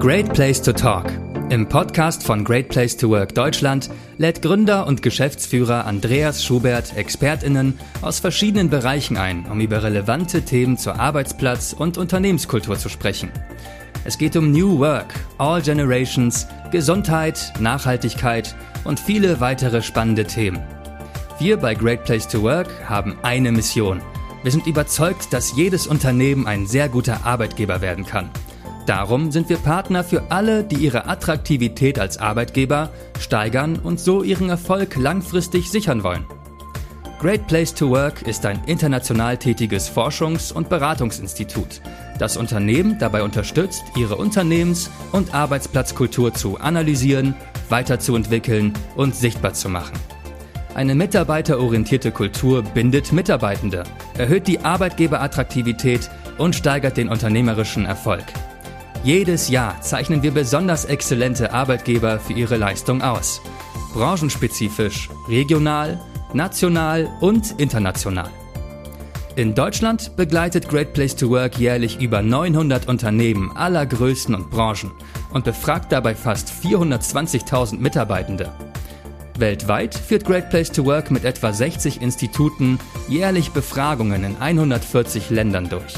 Great Place to Talk. Im Podcast von Great Place to Work Deutschland lädt Gründer und Geschäftsführer Andreas Schubert Expertinnen aus verschiedenen Bereichen ein, um über relevante Themen zur Arbeitsplatz- und Unternehmenskultur zu sprechen. Es geht um New Work, All Generations, Gesundheit, Nachhaltigkeit und viele weitere spannende Themen. Wir bei Great Place to Work haben eine Mission. Wir sind überzeugt, dass jedes Unternehmen ein sehr guter Arbeitgeber werden kann. Darum sind wir Partner für alle, die ihre Attraktivität als Arbeitgeber steigern und so ihren Erfolg langfristig sichern wollen. Great Place to Work ist ein international tätiges Forschungs- und Beratungsinstitut, das Unternehmen dabei unterstützt, ihre Unternehmens- und Arbeitsplatzkultur zu analysieren, weiterzuentwickeln und sichtbar zu machen. Eine mitarbeiterorientierte Kultur bindet Mitarbeitende, erhöht die Arbeitgeberattraktivität und steigert den unternehmerischen Erfolg. Jedes Jahr zeichnen wir besonders exzellente Arbeitgeber für ihre Leistung aus. Branchenspezifisch, regional, national und international. In Deutschland begleitet Great Place to Work jährlich über 900 Unternehmen aller Größen und Branchen und befragt dabei fast 420.000 Mitarbeitende. Weltweit führt Great Place to Work mit etwa 60 Instituten jährlich Befragungen in 140 Ländern durch.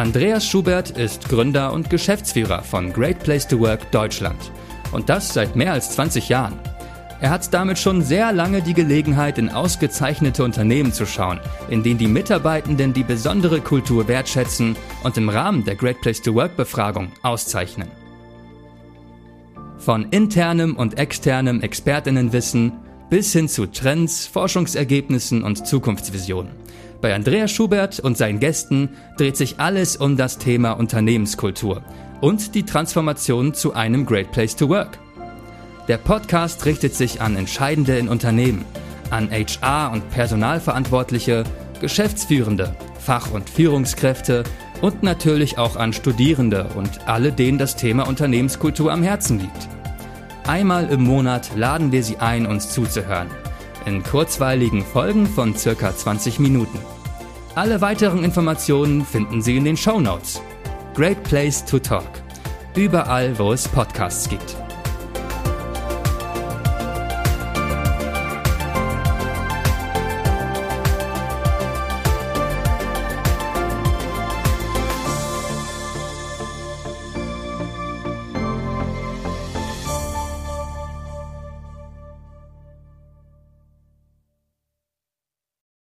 Andreas Schubert ist Gründer und Geschäftsführer von Great Place to Work Deutschland. Und das seit mehr als 20 Jahren. Er hat damit schon sehr lange die Gelegenheit, in ausgezeichnete Unternehmen zu schauen, in denen die Mitarbeitenden die besondere Kultur wertschätzen und im Rahmen der Great Place to Work Befragung auszeichnen. Von internem und externem Expertinnenwissen bis hin zu Trends, Forschungsergebnissen und Zukunftsvisionen. Bei Andreas Schubert und seinen Gästen dreht sich alles um das Thema Unternehmenskultur und die Transformation zu einem Great Place to Work. Der Podcast richtet sich an Entscheidende in Unternehmen, an HR- und Personalverantwortliche, Geschäftsführende, Fach- und Führungskräfte und natürlich auch an Studierende und alle, denen das Thema Unternehmenskultur am Herzen liegt. Einmal im Monat laden wir sie ein, uns zuzuhören in kurzweiligen Folgen von circa 20 Minuten. Alle weiteren Informationen finden Sie in den Show Notes. Great Place to Talk. Überall, wo es Podcasts gibt.